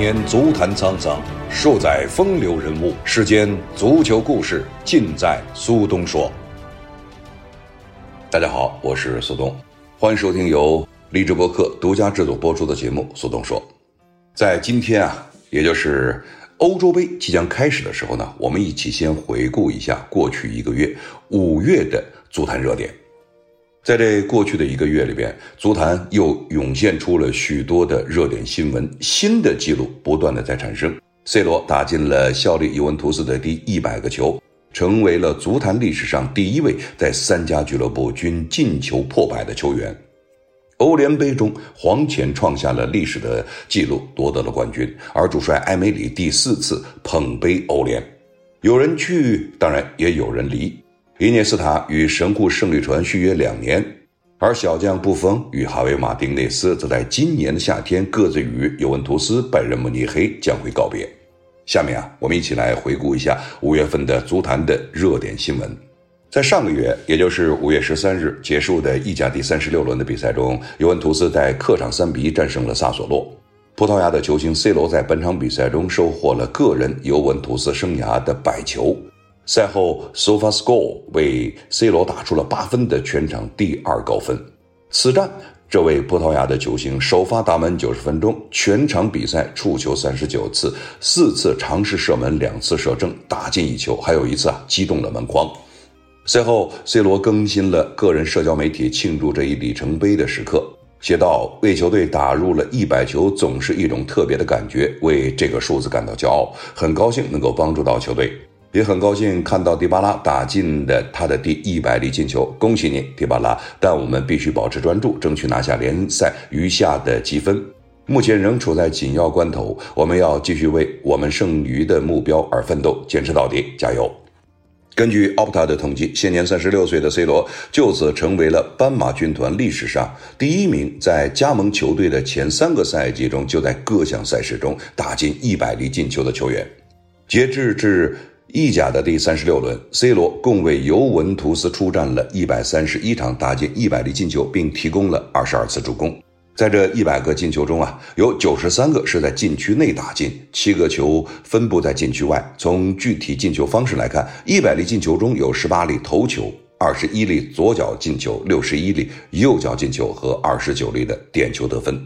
年足坛沧桑，数载风流人物。世间足球故事，尽在苏东说。大家好，我是苏东，欢迎收听由励志播客独家制作播出的节目《苏东说》。在今天啊，也就是欧洲杯即将开始的时候呢，我们一起先回顾一下过去一个月五月的足坛热点。在这过去的一个月里边，足坛又涌现出了许多的热点新闻，新的记录不断的在产生。C 罗打进了效力尤文图斯的第一百个球，成为了足坛历史上第一位在三家俱乐部均进球破百的球员。欧联杯中，黄潜创下了历史的记录，夺得了冠军，而主帅埃梅里第四次捧杯欧联。有人去，当然也有人离。伊涅斯塔与神户胜利船续约两年，而小将布冯与哈维马丁内斯则在今年的夏天各自与尤文图斯、拜仁慕尼黑将会告别。下面啊，我们一起来回顾一下五月份的足坛的热点新闻。在上个月，也就是五月十三日结束的意甲第三十六轮的比赛中，尤文图斯在客场三比一战胜了萨索洛。葡萄牙的球星 C 罗在本场比赛中收获了个人尤文图斯生涯的百球。赛后，SofaScore 为 C 罗打出了八分的全场第二高分。此战，这位葡萄牙的球星首发打满九十分钟，全场比赛触球三十九次，四次尝试射门，两次射正，打进一球，还有一次啊击中了门框。赛后，C 罗更新了个人社交媒体庆祝这一里程碑的时刻，写道：“为球队打入了一百球，总是一种特别的感觉，为这个数字感到骄傲，很高兴能够帮助到球队。”也很高兴看到迪巴拉打进的他的第一百粒进球，恭喜你，迪巴拉！但我们必须保持专注，争取拿下联赛余下的积分。目前仍处在紧要关头，我们要继续为我们剩余的目标而奋斗，坚持到底，加油！根据 Opta 的统计，现年三十六岁的 C 罗就此成为了斑马军团历史上第一名在加盟球队的前三个赛季中就在各项赛事中打进一百粒进球的球员。截至至意甲的第三十六轮，C 罗共为尤文图斯出战了一百三十一场，打进一百粒进球，并提供了二十二次助攻。在这一百个进球中啊，有九十三个是在禁区内打进，七个球分布在禁区外。从具体进球方式来看，一百粒进球中有十八粒头球，二十一粒左脚进球，六十一粒右脚进球和二十九粒的点球得分。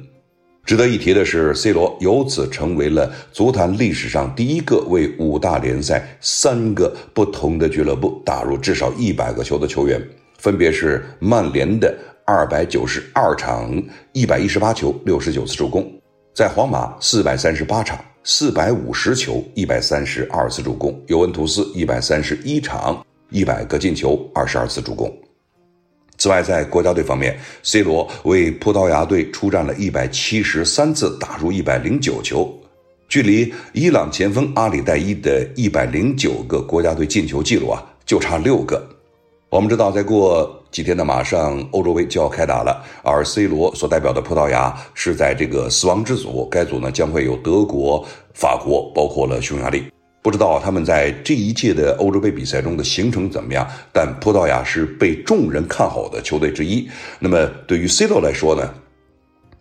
值得一提的是，C 罗由此成为了足坛历史上第一个为五大联赛三个不同的俱乐部打入至少一百个球的球员，分别是曼联的二百九十二场一百一十八球六十九次助攻，在皇马四百三十八场四百五十球一百三十二次助攻，尤文图斯一百三十一场一百个进球二十二次助攻。此外，在国家队方面，C 罗为葡萄牙队出战了一百七十三次，打入一百零九球，距离伊朗前锋阿里代伊的一百零九个国家队进球记录啊，就差六个。我们知道，再过几天的马上欧洲杯就要开打了，而 C 罗所代表的葡萄牙是在这个死亡之组，该组呢将会有德国、法国，包括了匈牙利。不知道他们在这一届的欧洲杯比赛中的行程怎么样，但葡萄牙是被众人看好的球队之一。那么对于 C 罗来说呢，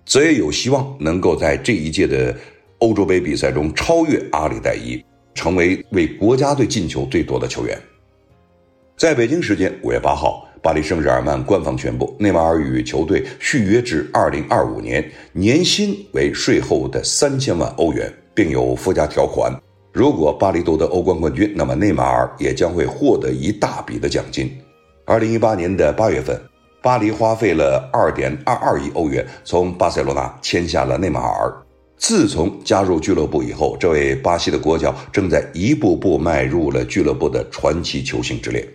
则也有希望能够在这一届的欧洲杯比赛中超越阿里代伊，成为为国家队进球最多的球员。在北京时间五月八号，巴黎圣日耳曼官方宣布，内马尔与球队续约至二零二五年，年薪为税后的三千万欧元，并有附加条款。如果巴黎夺得欧冠冠军，那么内马尔也将会获得一大笔的奖金。二零一八年的八月份，巴黎花费了二点二二亿欧元从巴塞罗那签下了内马尔。自从加入俱乐部以后，这位巴西的国脚正在一步步迈入了俱乐部的传奇球星之列。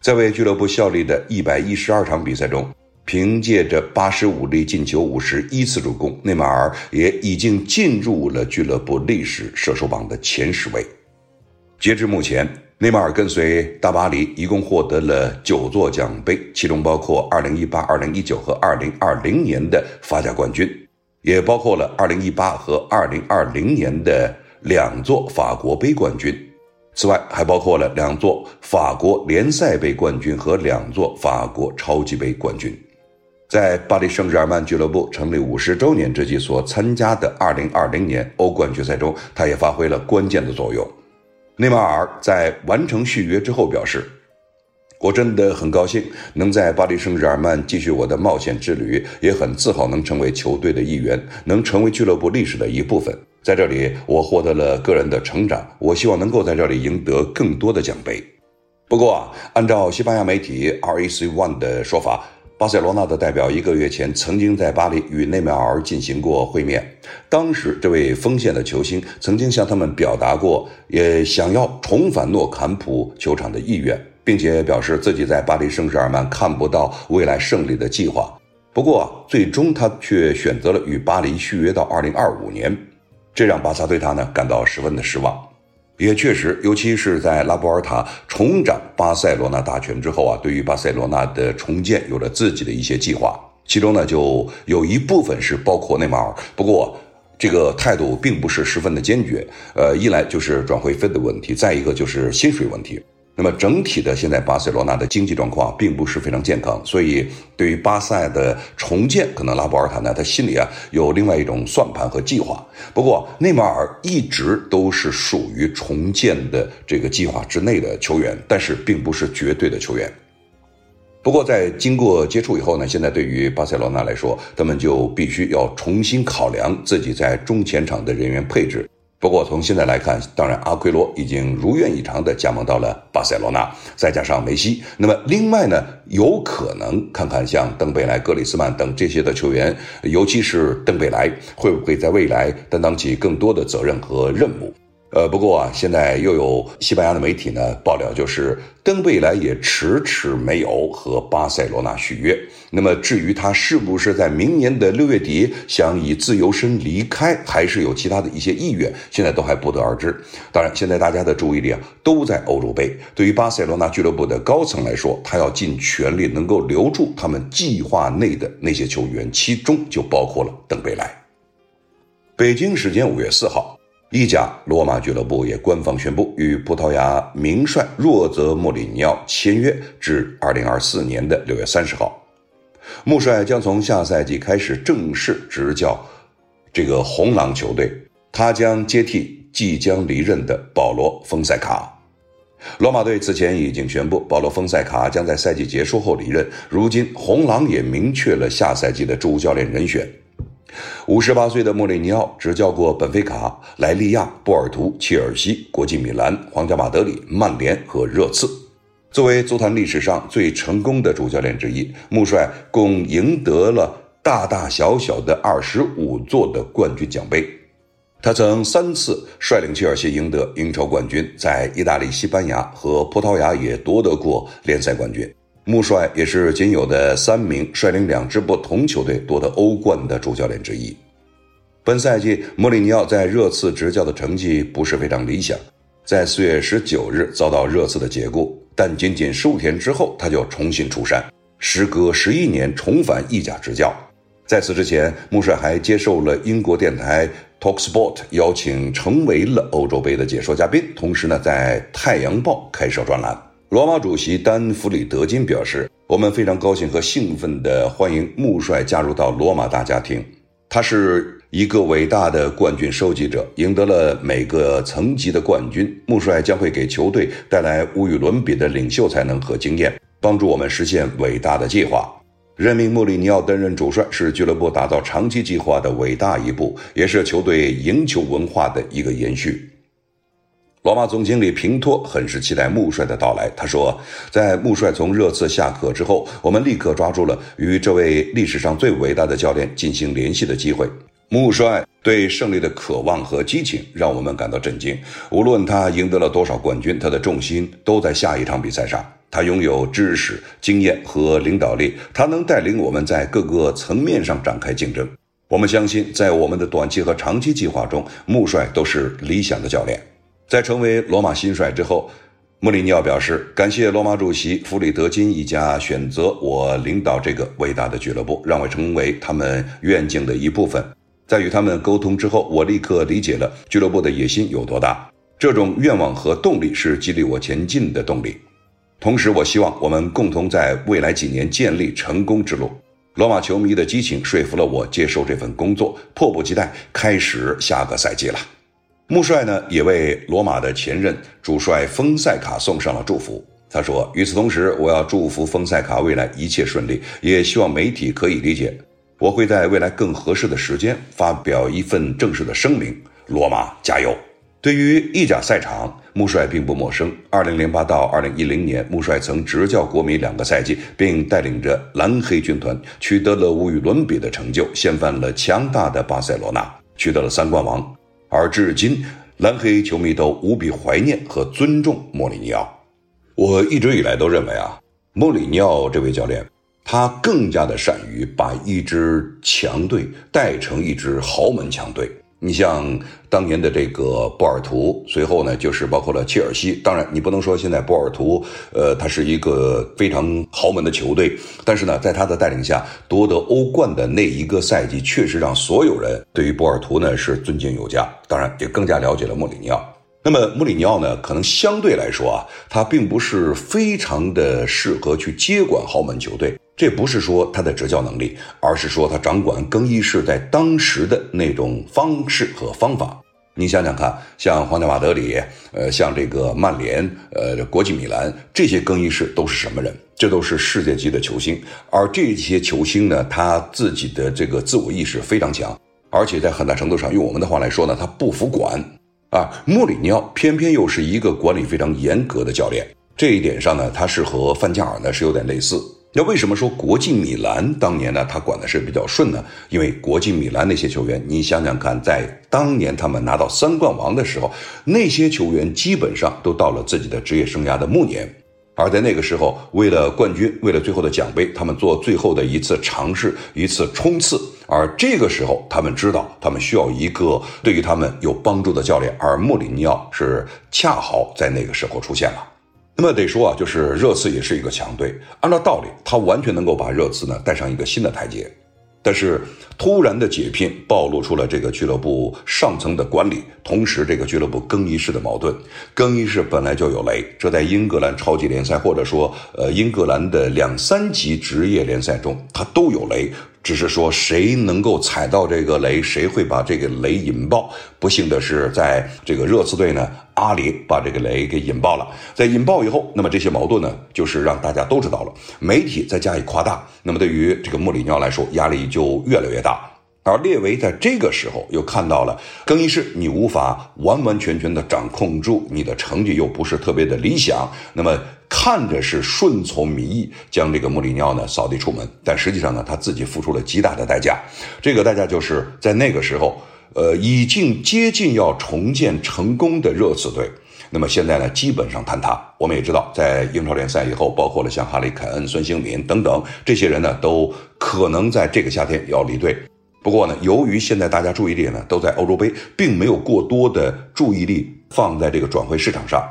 在为俱乐部效力的一百一十二场比赛中，凭借着八十五粒进球、五十一次助攻，内马尔也已经进入了俱乐部历史射手榜的前十位。截至目前，内马尔跟随大巴黎一共获得了九座奖杯，其中包括二零一八、二零一九和二零二零年的法甲冠军，也包括了二零一八和二零二零年的两座法国杯冠军。此外，还包括了两座法国联赛杯冠军和两座法国超级杯冠军。在巴黎圣日耳曼俱乐部成立五十周年之际所参加的二零二零年欧冠决赛中，他也发挥了关键的作用。内马尔在完成续约之后表示：“我真的很高兴能在巴黎圣日耳曼继续我的冒险之旅，也很自豪能成为球队的一员，能成为俱乐部历史的一部分。在这里，我获得了个人的成长。我希望能够在这里赢得更多的奖杯。”不过啊，按照西班牙媒体 RAC One 的说法。巴塞罗那的代表一个月前曾经在巴黎与内马尔进行过会面，当时这位锋线的球星曾经向他们表达过，也想要重返诺坎普球场的意愿，并且表示自己在巴黎圣日耳曼看不到未来胜利的计划。不过，最终他却选择了与巴黎续约到二零二五年，这让巴萨对他呢感到十分的失望。也确实，尤其是在拉波尔塔重掌巴塞罗那大权之后啊，对于巴塞罗那的重建有了自己的一些计划，其中呢就有一部分是包括内马尔，不过这个态度并不是十分的坚决。呃，一来就是转会费的问题，再一个就是薪水问题。那么整体的现在巴塞罗那的经济状况并不是非常健康，所以对于巴塞的重建，可能拉波尔塔呢他心里啊有另外一种算盘和计划。不过内马尔一直都是属于重建的这个计划之内的球员，但是并不是绝对的球员。不过在经过接触以后呢，现在对于巴塞罗那来说，他们就必须要重新考量自己在中前场的人员配置。不过从现在来看，当然阿奎罗已经如愿以偿地加盟到了巴塞罗那，再加上梅西，那么另外呢，有可能看看像登贝莱、格里斯曼等这些的球员，尤其是登贝莱，会不会在未来担当起更多的责任和任务？呃，不过啊，现在又有西班牙的媒体呢爆料，就是登贝莱也迟迟没有和巴塞罗那续约。那么至于他是不是在明年的六月底想以自由身离开，还是有其他的一些意愿，现在都还不得而知。当然，现在大家的注意力啊都在欧洲杯。对于巴塞罗那俱乐部的高层来说，他要尽全力能够留住他们计划内的那些球员，其中就包括了登贝莱。北京时间五月四号。意甲罗马俱乐部也官方宣布与葡萄牙名帅若泽莫里尼奥签约至二零二四年的六月三十号。穆帅将从下赛季开始正式执教这个红狼球队，他将接替即将离任的保罗丰塞卡。罗马队此前已经宣布，保罗丰塞卡将在赛季结束后离任。如今，红狼也明确了下赛季的主教练人选。五十八岁的莫里尼奥执教过本菲卡、莱利亚、波尔图、切尔西、国际米兰、皇家马德里、曼联和热刺。作为足坛历史上最成功的主教练之一，穆帅共赢得了大大小小的二十五座的冠军奖杯。他曾三次率领切尔西赢得英超冠军，在意大利、西班牙和葡萄牙也夺得过联赛冠军。穆帅也是仅有的三名率领两支不同球队夺得欧冠的主教练之一。本赛季，莫里尼奥在热刺执教的成绩不是非常理想，在四月十九日遭到热刺的解雇，但仅仅十五天之后他就重新出山，时隔十一年重返意甲执教。在此之前，穆帅还接受了英国电台 Talksport 邀请，成为了欧洲杯的解说嘉宾，同时呢，在《太阳报》开设专栏。罗马主席丹弗里德金表示：“我们非常高兴和兴奋地欢迎穆帅加入到罗马大家庭。他是一个伟大的冠军收集者，赢得了每个层级的冠军。穆帅将会给球队带来无与伦比的领袖才能和经验，帮助我们实现伟大的计划。任命穆里尼奥担任主帅是俱乐部打造长期计划的伟大一步，也是球队赢球文化的一个延续。”罗马总经理平托很是期待穆帅的到来。他说，在穆帅从热刺下课之后，我们立刻抓住了与这位历史上最伟大的教练进行联系的机会。穆帅对胜利的渴望和激情让我们感到震惊。无论他赢得了多少冠军，他的重心都在下一场比赛上。他拥有知识、经验和领导力，他能带领我们在各个层面上展开竞争。我们相信，在我们的短期和长期计划中，穆帅都是理想的教练。在成为罗马新帅之后，穆里尼奥表示感谢罗马主席弗里德金一家选择我领导这个伟大的俱乐部，让我成为他们愿景的一部分。在与他们沟通之后，我立刻理解了俱乐部的野心有多大。这种愿望和动力是激励我前进的动力。同时，我希望我们共同在未来几年建立成功之路。罗马球迷的激情说服了我接受这份工作，迫不及待开始下个赛季了。穆帅呢也为罗马的前任主帅丰塞卡送上了祝福。他说：“与此同时，我要祝福丰塞卡未来一切顺利，也希望媒体可以理解，我会在未来更合适的时间发表一份正式的声明。罗马加油！”对于意甲赛场，穆帅并不陌生。二零零八到二零一零年，穆帅曾执教国米两个赛季，并带领着蓝黑军团取得了无与伦比的成就，掀翻了强大的巴塞罗那，取得了三冠王。而至今，蓝黑球迷都无比怀念和尊重莫里尼奥。我一直以来都认为啊，莫里尼奥这位教练，他更加的善于把一支强队带成一支豪门强队。你像当年的这个波尔图，随后呢就是包括了切尔西。当然，你不能说现在波尔图，呃，它是一个非常豪门的球队，但是呢，在他的带领下夺得欧冠的那一个赛季，确实让所有人对于波尔图呢是尊敬有加。当然，也更加了解了莫里尼奥。那么穆里尼奥呢，可能相对来说啊，他并不是非常的适合去接管豪门球队。这不是说他的执教能力，而是说他掌管更衣室在当时的那种方式和方法。你想想看，像皇家马德里，呃，像这个曼联，呃，国际米兰，这些更衣室都是什么人？这都是世界级的球星。而这些球星呢，他自己的这个自我意识非常强，而且在很大程度上，用我们的话来说呢，他不服管。啊，穆里尼奥偏偏又是一个管理非常严格的教练，这一点上呢，他是和范加尔呢是有点类似。那为什么说国际米兰当年呢？他管的是比较顺呢？因为国际米兰那些球员，你想想看，在当年他们拿到三冠王的时候，那些球员基本上都到了自己的职业生涯的暮年，而在那个时候，为了冠军，为了最后的奖杯，他们做最后的一次尝试，一次冲刺。而这个时候，他们知道他们需要一个对于他们有帮助的教练，而穆里尼奥是恰好在那个时候出现了。那么得说啊，就是热刺也是一个强队，按照道理，他完全能够把热刺呢带上一个新的台阶。但是突然的解聘暴露出了这个俱乐部上层的管理，同时这个俱乐部更衣室的矛盾。更衣室本来就有雷，这在英格兰超级联赛或者说呃英格兰的两三级职业联赛中，它都有雷。只是说谁能够踩到这个雷，谁会把这个雷引爆。不幸的是，在这个热刺队呢，阿里把这个雷给引爆了。在引爆以后，那么这些矛盾呢，就是让大家都知道了，媒体再加以夸大，那么对于这个穆里尼奥来说，压力就越来越大。而列维在这个时候又看到了更衣室，你无法完完全全的掌控住，你的成绩又不是特别的理想，那么。看着是顺从民意将这个穆里尼奥呢扫地出门，但实际上呢他自己付出了极大的代价。这个代价就是在那个时候，呃，已经接近要重建成功的热刺队，那么现在呢基本上坍塌。我们也知道，在英超联赛以后，包括了像哈里凯恩、孙兴敏等等这些人呢，都可能在这个夏天要离队。不过呢，由于现在大家注意力呢都在欧洲杯，并没有过多的注意力放在这个转会市场上。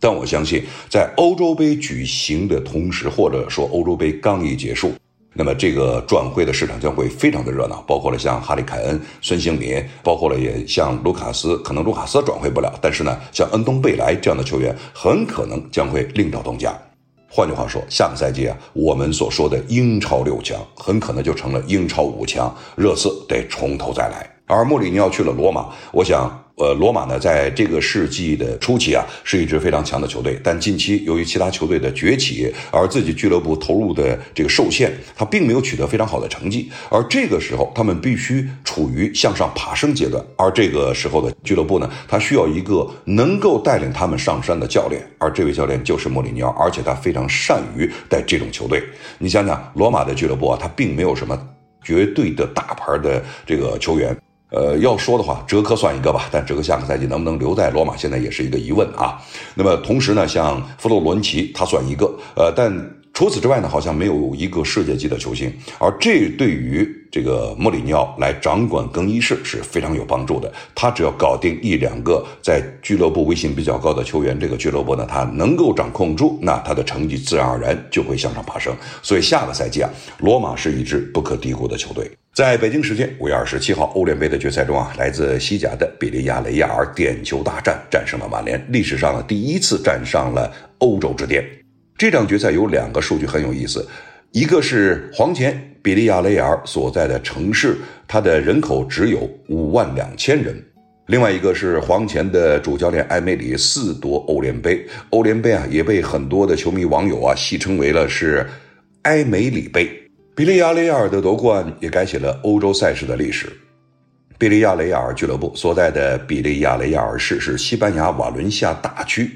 但我相信，在欧洲杯举行的同时，或者说欧洲杯刚一结束，那么这个转会的市场将会非常的热闹，包括了像哈里凯恩、孙兴民，包括了也像卢卡斯，可能卢卡斯转会不了，但是呢，像恩东贝莱这样的球员，很可能将会另找东家。换句话说，下个赛季啊，我们所说的英超六强，很可能就成了英超五强，热刺得从头再来。而穆里尼奥去了罗马，我想。呃，罗马呢，在这个世纪的初期啊，是一支非常强的球队。但近期由于其他球队的崛起，而自己俱乐部投入的这个受限，他并没有取得非常好的成绩。而这个时候，他们必须处于向上爬升阶段。而这个时候的俱乐部呢，他需要一个能够带领他们上山的教练。而这位教练就是莫里尼奥，而且他非常善于带这种球队。你想想，罗马的俱乐部啊，他并没有什么绝对的大牌的这个球员。呃，要说的话，哲科算一个吧，但哲科下个赛季能不能留在罗马，现在也是一个疑问啊。那么同时呢，像弗洛伦齐，他算一个，呃，但。除此之外呢，好像没有一个世界级的球星，而这对于这个莫里尼奥来掌管更衣室是非常有帮助的。他只要搞定一两个在俱乐部威信比较高的球员，这个俱乐部呢，他能够掌控住，那他的成绩自然而然就会向上爬升。所以下个赛季啊，罗马是一支不可低估的球队。在北京时间五月二十七号欧联杯的决赛中啊，来自西甲的比利亚雷亚尔点球大战战胜了曼联，历史上的第一次站上了欧洲之巅。这场决赛有两个数据很有意思，一个是黄前比利亚雷尔所在的城市，它的人口只有五万两千人。另外一个是黄前的主教练埃梅里四夺欧联杯，欧联杯啊也被很多的球迷网友啊戏称为了是埃梅里杯。比利亚雷亚尔的夺冠也改写了欧洲赛事的历史。比利亚雷亚尔俱乐部所在的比利亚雷亚尔市是西班牙瓦伦西亚大区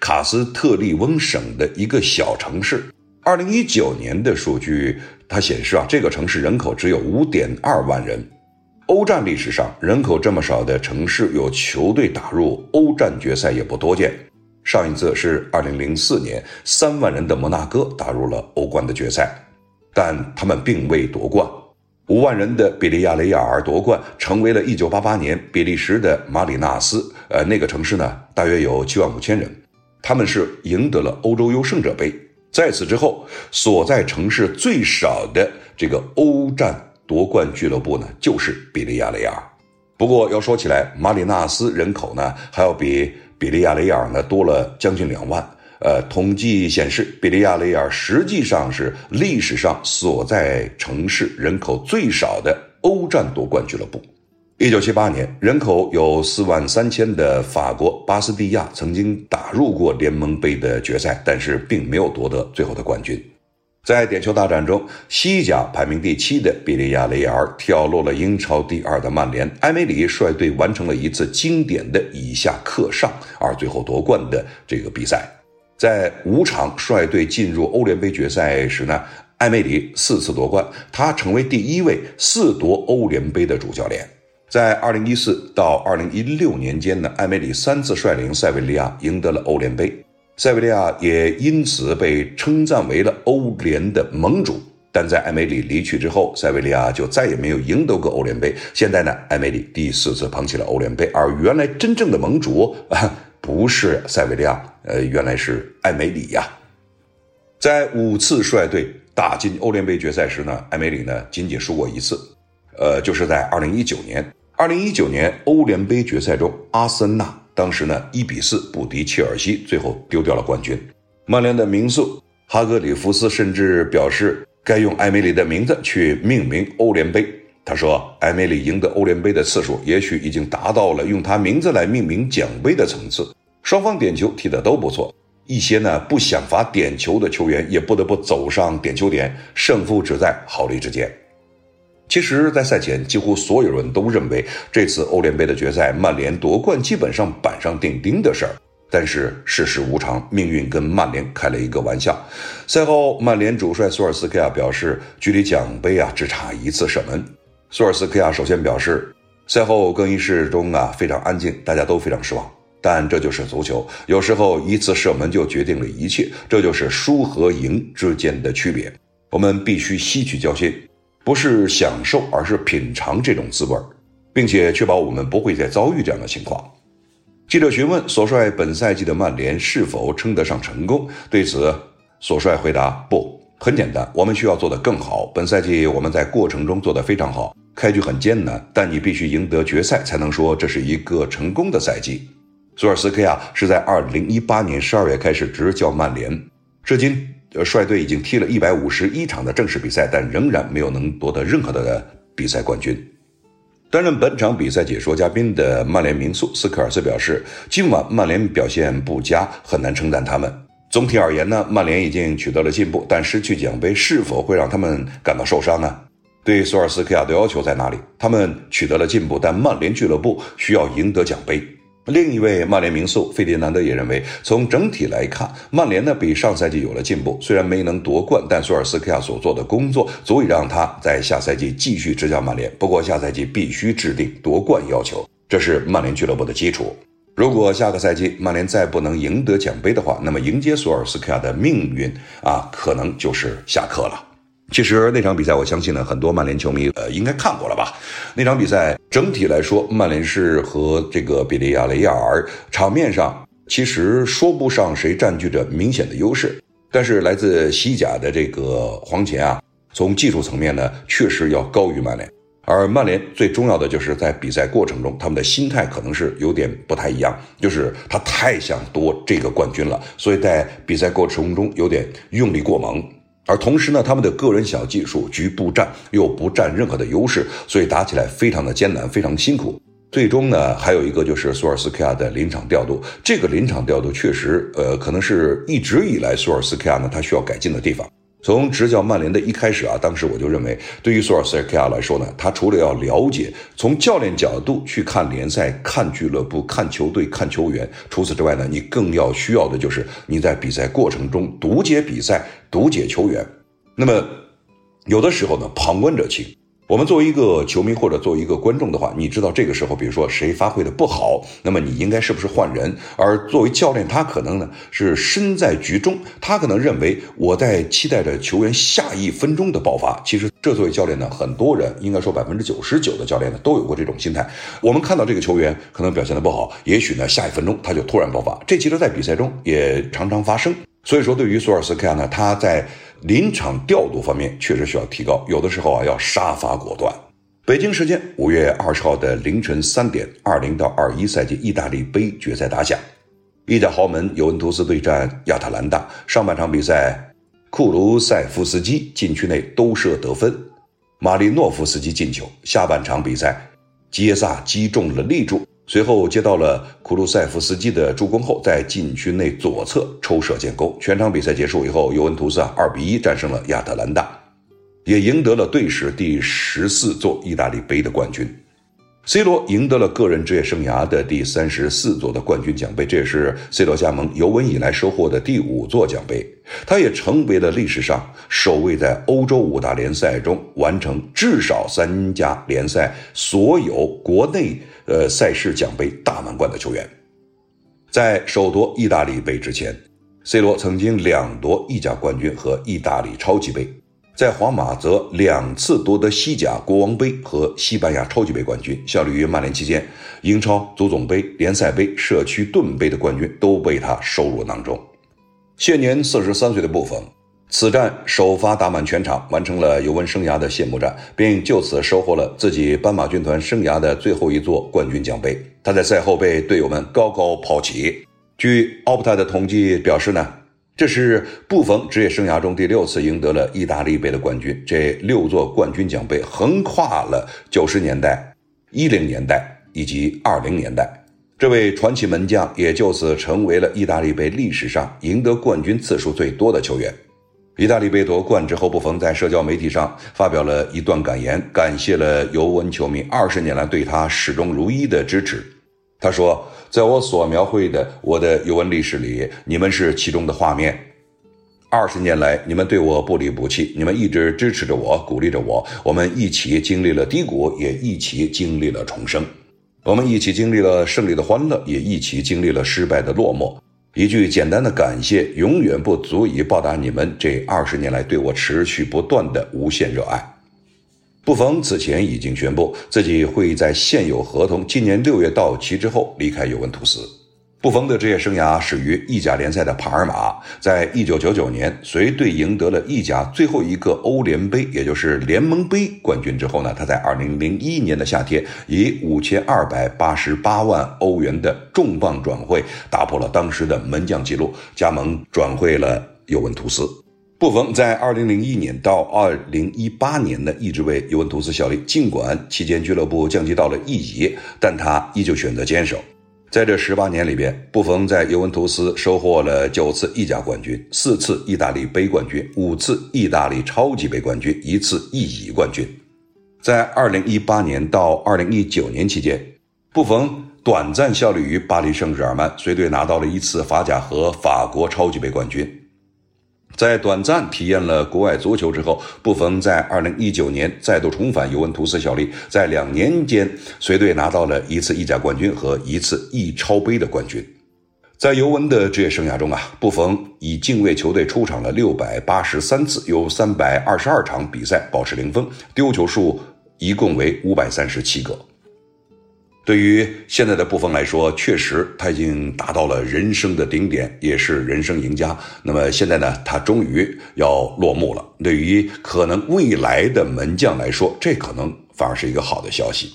卡斯特利翁省的一个小城市。二零一九年的数据，它显示啊，这个城市人口只有五点二万人。欧战历史上，人口这么少的城市有球队打入欧战决赛也不多见。上一次是二零零四年，三万人的摩纳哥打入了欧冠的决赛，但他们并未夺冠。五万人的比利亚雷亚尔夺冠，成为了一九八八年比利时的马里纳斯。呃，那个城市呢，大约有七万五千人，他们是赢得了欧洲优胜者杯。在此之后，所在城市最少的这个欧战夺冠俱乐部呢，就是比利亚雷亚尔。不过要说起来，马里纳斯人口呢，还要比比利亚雷亚尔呢多了将近两万。呃，统计显示，比利亚雷亚尔实际上是历史上所在城市人口最少的欧战夺冠俱乐部。一九七八年，人口有四万三千的法国巴斯蒂亚曾经打入过联盟杯的决赛，但是并没有夺得最后的冠军。在点球大战中，西甲排名第七的比利亚雷亚尔挑落了英超第二的曼联，埃梅里率队完成了一次经典的以下克上，而最后夺冠的这个比赛。在五场率队进入欧联杯决赛时呢，埃梅里四次夺冠，他成为第一位四夺欧联杯的主教练。在二零一四到二零一六年间呢，艾梅里三次率领塞维利亚赢得了欧联杯，塞维利亚也因此被称赞为了欧联的盟主。但在艾梅里离去之后，塞维利亚就再也没有赢得过欧联杯。现在呢，艾梅里第四次捧起了欧联杯，而原来真正的盟主啊，不是塞维利亚，呃，原来是艾梅里呀。在五次率队打进欧联杯决赛时呢，艾梅里呢仅仅输过一次，呃，就是在二零一九年。二零一九年欧联杯决赛中，阿森纳当时呢一比四不敌切尔西，最后丢掉了冠军。曼联的名宿哈格里夫斯甚至表示，该用埃梅里的名字去命名欧联杯。他说，埃梅里赢得欧联杯的次数，也许已经达到了用他名字来命名奖杯的层次。双方点球踢得都不错，一些呢不想罚点球的球员也不得不走上点球点，胜负只在毫厘之间。其实，在赛前，几乎所有人都认为这次欧联杯的决赛，曼联夺冠基本上板上钉钉的事儿。但是世事无常，命运跟曼联开了一个玩笑。赛后，曼联主帅索尔斯克亚表示，距离奖杯啊只差一次射门。索尔斯克亚首先表示，赛后更衣室中啊非常安静，大家都非常失望。但这就是足球，有时候一次射门就决定了一切，这就是输和赢之间的区别。我们必须吸取教训。不是享受，而是品尝这种滋味并且确保我们不会再遭遇这样的情况。记者询问索帅本赛季的曼联是否称得上成功，对此，索帅回答：不，很简单，我们需要做得更好。本赛季我们在过程中做得非常好，开局很艰难，但你必须赢得决赛，才能说这是一个成功的赛季。索尔斯克亚是在2018年12月开始执教曼联，至今。呃，率队已经踢了一百五十一场的正式比赛，但仍然没有能夺得任何的比赛冠军。担任本场比赛解说嘉宾的曼联名宿斯科尔斯表示，今晚曼联表现不佳，很难称赞他们。总体而言呢，曼联已经取得了进步，但失去奖杯是否会让他们感到受伤呢？对索尔斯克亚的要求在哪里？他们取得了进步，但曼联俱乐部需要赢得奖杯。另一位曼联名宿费迪南德也认为，从整体来看，曼联呢比上赛季有了进步。虽然没能夺冠，但索尔斯克亚所做的工作足以让他在下赛季继续执教曼联。不过，下赛季必须制定夺冠要求，这是曼联俱乐部的基础。如果下个赛季曼联再不能赢得奖杯的话，那么迎接索尔斯克亚的命运啊，可能就是下课了。其实那场比赛，我相信呢，很多曼联球迷呃应该看过了吧？那场比赛整体来说，曼联是和这个比利亚雷亚尔场面上其实说不上谁占据着明显的优势，但是来自西甲的这个黄钱啊，从技术层面呢确实要高于曼联。而曼联最重要的就是在比赛过程中，他们的心态可能是有点不太一样，就是他太想夺这个冠军了，所以在比赛过程中有点用力过猛。而同时呢，他们的个人小技术局部战又不占任何的优势，所以打起来非常的艰难，非常辛苦。最终呢，还有一个就是索尔斯克亚的临场调度，这个临场调度确实，呃，可能是一直以来索尔斯克亚呢他需要改进的地方。从执教曼联的一开始啊，当时我就认为，对于索尔斯克亚来说呢，他除了要了解从教练角度去看联赛、看俱乐部、看球队、看球员，除此之外呢，你更要需要的就是你在比赛过程中读解比赛、读解球员。那么，有的时候呢，旁观者清。我们作为一个球迷或者作为一个观众的话，你知道这个时候，比如说谁发挥的不好，那么你应该是不是换人？而作为教练，他可能呢是身在局中，他可能认为我在期待着球员下一分钟的爆发。其实这作为教练呢，很多人应该说百分之九十九的教练呢都有过这种心态。我们看到这个球员可能表现的不好，也许呢下一分钟他就突然爆发。这其实，在比赛中也常常发生。所以说，对于索尔斯克亚呢，他在。临场调度方面确实需要提高，有的时候啊要杀伐果断。北京时间五月二十号的凌晨三点，二零到二一赛季意大利杯决赛打响，意甲豪门尤文图斯对战亚特兰大。上半场比赛，库卢塞夫斯基禁区内兜射得分，马利诺夫斯基进球。下半场比赛，基耶萨击中了立柱。随后接到了库鲁塞夫斯基的助攻后，在禁区内左侧抽射建功。全场比赛结束以后，尤文图斯啊二比一战胜了亚特兰大，也赢得了队史第十四座意大利杯的冠军。C 罗赢得了个人职业生涯的第三十四座的冠军奖杯，这也是 C 罗加盟尤文以来收获的第五座奖杯。他也成为了历史上首位在欧洲五大联赛中完成至少三家联赛所有国内呃赛事奖杯大满贯的球员。在首夺意大利杯之前，C 罗曾经两夺意甲冠军和意大利超级杯。在皇马则两次夺得西甲国王杯和西班牙超级杯冠军，效力于曼联期间，英超足总杯、联赛杯、社区盾杯的冠军都被他收入囊中。现年四十三岁的布冯，此战首发打满全场，完成了尤文生涯的谢幕战，并就此收获了自己斑马军团生涯的最后一座冠军奖杯。他在赛后被队友们高高抛起。据奥普泰的统计表示呢。这是布冯职业生涯中第六次赢得了意大利杯的冠军。这六座冠军奖杯横跨了九十年代、一零年代以及二零年代。这位传奇门将也就此成为了意大利杯历史上赢得冠军次数最多的球员。意大利杯夺冠之后，布冯在社交媒体上发表了一段感言，感谢了尤文球迷二十年来对他始终如一的支持。他说。在我所描绘的我的尤文历史里，你们是其中的画面。二十年来，你们对我不离不弃，你们一直支持着我，鼓励着我。我们一起经历了低谷，也一起经历了重生。我们一起经历了胜利的欢乐，也一起经历了失败的落寞。一句简单的感谢，永远不足以报答你们这二十年来对我持续不断的无限热爱。布冯此前已经宣布自己会在现有合同今年六月到期之后离开尤文图斯。布冯的职业生涯始于意甲联赛的帕尔马，在一九九九年随队赢得了意甲最后一个欧联杯，也就是联盟杯冠军之后呢，他在二零零一年的夏天以五千二百八十八万欧元的重磅转会打破了当时的门将纪录，加盟转会了尤文图斯。布冯在2001年到2018年呢，一直为尤文图斯效力。尽管期间俱乐部降级到了一乙，但他依旧选择坚守。在这十八年里边，布冯在尤文图斯收获了九次意甲冠军、四次意大利杯冠军、五次意大利超级杯冠军、一次意乙冠军。在二零一八年到二零一九年期间，布冯短暂效力于巴黎圣日耳曼，随队拿到了一次法甲和法国超级杯冠军。在短暂体验了国外足球之后，布冯在2019年再度重返尤文图斯效力，在两年间随队拿到了一次意甲冠军和一次意超杯的冠军。在尤文的职业生涯中啊，布冯以敬畏球队出场了683次，有322场比赛保持零封，丢球数一共为537个。对于现在的布冯来说，确实他已经达到了人生的顶点，也是人生赢家。那么现在呢，他终于要落幕了。对于可能未来的门将来说，这可能反而是一个好的消息。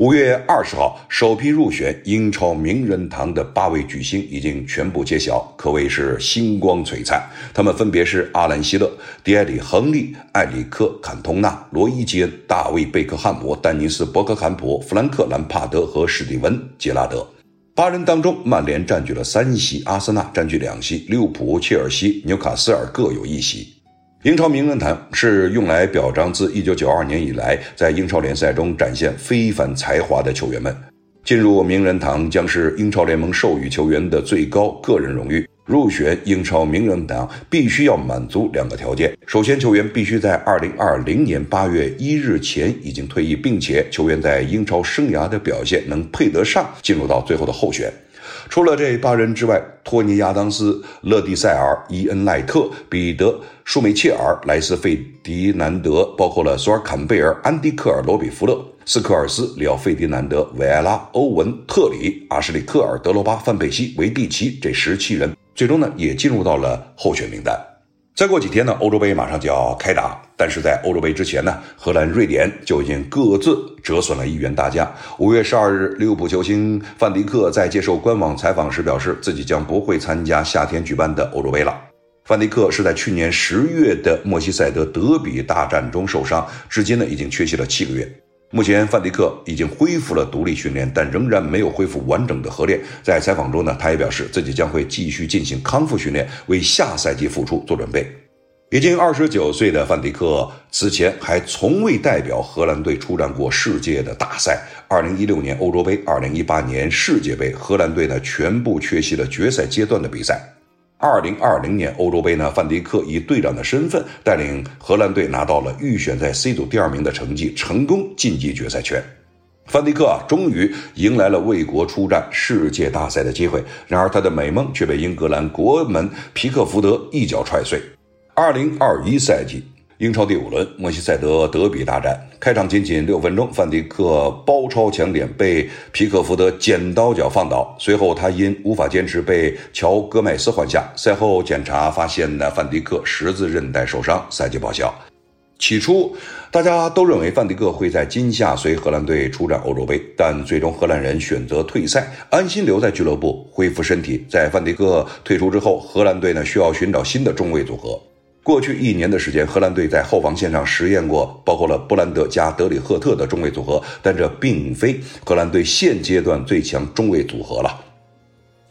五月二十号，首批入选英超名人堂的八位巨星已经全部揭晓，可谓是星光璀璨。他们分别是阿兰·希勒、迪埃里·亨利、埃里克·坎通纳、罗伊·基恩、大卫·贝克汉姆、丹尼斯·伯克坎普、弗兰克·兰帕德和史蒂文·杰拉德。八人当中，曼联占据了三席，阿森纳占据两席，利物浦、切尔西、纽卡斯尔各有一席。英超名人堂是用来表彰自1992年以来在英超联赛中展现非凡才华的球员们。进入名人堂将是英超联盟授予球员的最高个人荣誉。入选英超名人堂必须要满足两个条件：首先，球员必须在2020年8月1日前已经退役，并且球员在英超生涯的表现能配得上进入到最后的候选。除了这八人之外，托尼·亚当斯、勒蒂塞尔、伊恩·赖特、彼得·舒梅切尔、莱斯·费迪南德，包括了索尔·坎贝尔、安迪·克尔、罗比·福勒、斯科尔斯、里奥·费迪南德、维埃拉、欧文、特里、阿什利·科尔、德罗巴、范佩西、维蒂奇这十七人，最终呢也进入到了候选名单。再过几天呢，欧洲杯马上就要开打。但是在欧洲杯之前呢，荷兰、瑞典就已经各自折损了一员大将。五月十二日，利物浦球星范迪克在接受官网采访时表示，自己将不会参加夏天举办的欧洲杯了。范迪克是在去年十月的莫西塞德德比大战中受伤，至今呢已经缺席了七个月。目前，范迪克已经恢复了独立训练，但仍然没有恢复完整的合练。在采访中呢，他也表示自己将会继续进行康复训练，为下赛季复出做准备。已经二十九岁的范迪克此前还从未代表荷兰队出战过世界的大赛。二零一六年欧洲杯、二零一八年世界杯，荷兰队呢全部缺席了决赛阶段的比赛。二零二零年欧洲杯呢，范迪克以队长的身份带领荷兰队拿到了预选赛 C 组第二名的成绩，成功晋级决赛圈。范迪克啊，终于迎来了为国出战世界大赛的机会。然而，他的美梦却被英格兰国门皮克福德一脚踹碎。二零二一赛季英超第五轮，莫西塞德德比大战开场仅仅六分钟，范迪克包抄抢点被皮克福德剪刀脚放倒，随后他因无法坚持被乔戈麦斯换下。赛后检查发现呢，范迪克十字韧带受伤，赛季报销。起初大家都认为范迪克会在今夏随荷兰队出战欧洲杯，但最终荷兰人选择退赛，安心留在俱乐部恢复身体。在范迪克退出之后，荷兰队呢需要寻找新的中卫组合。过去一年的时间，荷兰队在后防线上实验过，包括了布兰德加德里赫特的中卫组合，但这并非荷兰队现阶段最强中卫组合了。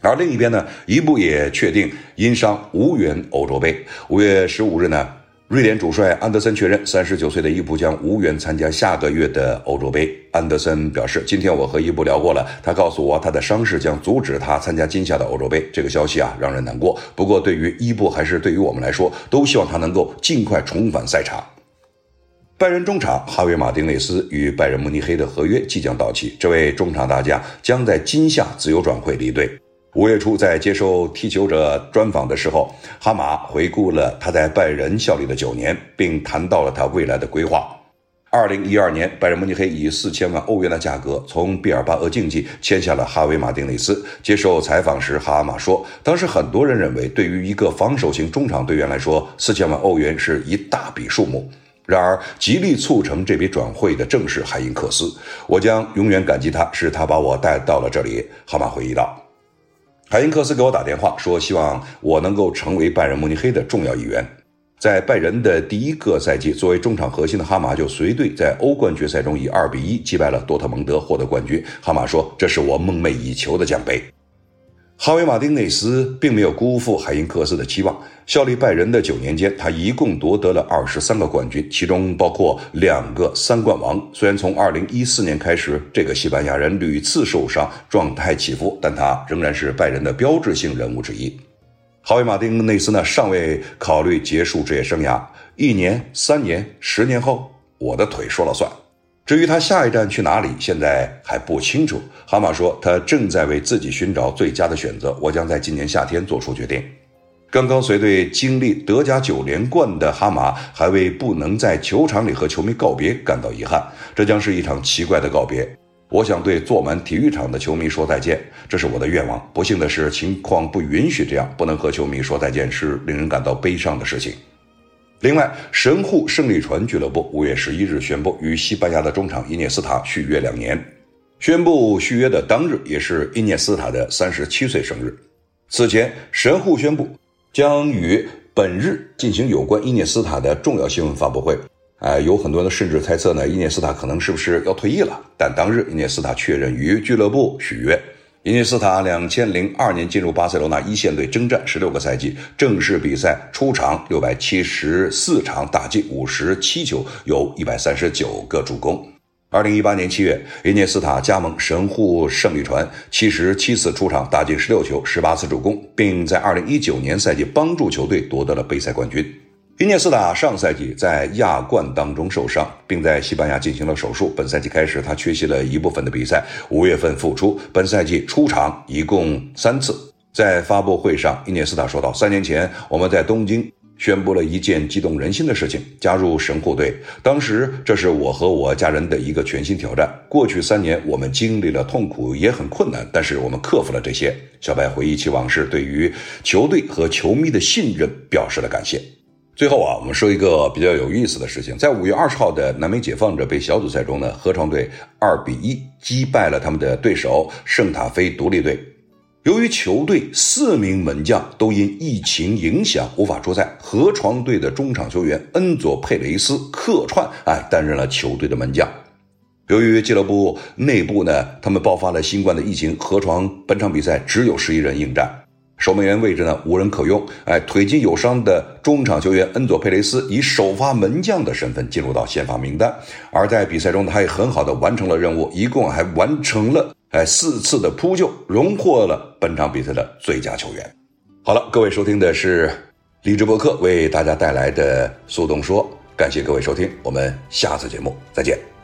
而另一边呢，伊布也确定因伤无缘欧洲杯。五月十五日呢。瑞典主帅安德森确认，三十九岁的伊布将无缘参加下个月的欧洲杯。安德森表示：“今天我和伊布聊过了，他告诉我他的伤势将阻止他参加今夏的欧洲杯。这个消息啊，让人难过。不过，对于伊布还是对于我们来说，都希望他能够尽快重返赛场。”拜仁中场哈维·马丁内斯与拜仁慕尼黑的合约即将到期，这位中场大将将在今夏自由转会离队。五月初，在接受踢球者专访的时候，哈马回顾了他在拜仁效力的九年，并谈到了他未来的规划。二零一二年，拜仁慕尼黑以四千万欧元的价格从毕尔巴鄂竞技签下了哈维·马丁内斯。接受采访时，哈马说，当时很多人认为，对于一个防守型中场队员来说，四千万欧元是一大笔数目。然而，极力促成这笔转会的正是海因克斯。我将永远感激他，是他把我带到了这里。哈马回忆道。海因克斯给我打电话说，希望我能够成为拜仁慕尼黑的重要一员。在拜仁的第一个赛季，作为中场核心的哈马就随队在欧冠决赛中以二比一击败了多特蒙德，获得冠军。哈马说：“这是我梦寐以求的奖杯。”哈维·马丁内斯并没有辜负海因克斯的期望。效力拜仁的九年间，他一共夺得了二十三个冠军，其中包括两个三冠王。虽然从二零一四年开始，这个西班牙人屡次受伤，状态起伏，但他仍然是拜仁的标志性人物之一。哈维·马丁内斯呢，尚未考虑结束职业生涯，一年、三年、十年后，我的腿说了算。至于他下一站去哪里，现在还不清楚。哈马说，他正在为自己寻找最佳的选择。我将在今年夏天做出决定。刚刚随队经历德甲九连冠的哈马，还为不能在球场里和球迷告别感到遗憾。这将是一场奇怪的告别。我想对坐满体育场的球迷说再见，这是我的愿望。不幸的是，情况不允许这样，不能和球迷说再见是令人感到悲伤的事情。另外，神户胜利船俱乐部五月十一日宣布与西班牙的中场伊涅斯塔续约两年。宣布续约的当日，也是伊涅斯塔的三十七岁生日。此前，神户宣布将于本日进行有关伊涅斯塔的重要新闻发布会。啊，有很多人甚至猜测呢，伊涅斯塔可能是不是要退役了？但当日，伊涅斯塔确认与俱乐部续约。伊涅斯塔两千零二年进入巴塞罗那一线队征战十六个赛季，正式比赛出场六百七十四场，打进五十七球，有一百三十九个助攻。二零一八年七月，伊涅斯塔加盟神户胜利船，七十七次出场，打进十六球，十八次助攻，并在二零一九年赛季帮助球队夺得了杯赛冠军。伊涅斯塔上赛季在亚冠当中受伤，并在西班牙进行了手术。本赛季开始，他缺席了一部分的比赛，五月份复出。本赛季出场一共三次。在发布会上，伊涅斯塔说道：“三年前，我们在东京。”宣布了一件激动人心的事情：加入神户队。当时，这是我和我家人的一个全新挑战。过去三年，我们经历了痛苦，也很困难，但是我们克服了这些。小白回忆起往事，对于球队和球迷的信任表示了感谢。最后啊，我们说一个比较有意思的事情：在五月二十号的南美解放者杯小组赛中呢，河床队二比一击败了他们的对手圣塔菲独立队。由于球队四名门将都因疫情影响无法出赛，河床队的中场球员恩佐佩雷斯客串，哎，担任了球队的门将。由于俱乐部内部呢，他们爆发了新冠的疫情，河床本场比赛只有十一人应战。守门员位置呢无人可用，哎，腿筋有伤的中场球员恩佐佩雷斯以首发门将的身份进入到先发名单。而在比赛中，他也很好的完成了任务，一共还完成了哎四次的扑救，荣获了本场比赛的最佳球员。好了，各位收听的是励志博客为大家带来的速动说，感谢各位收听，我们下次节目再见。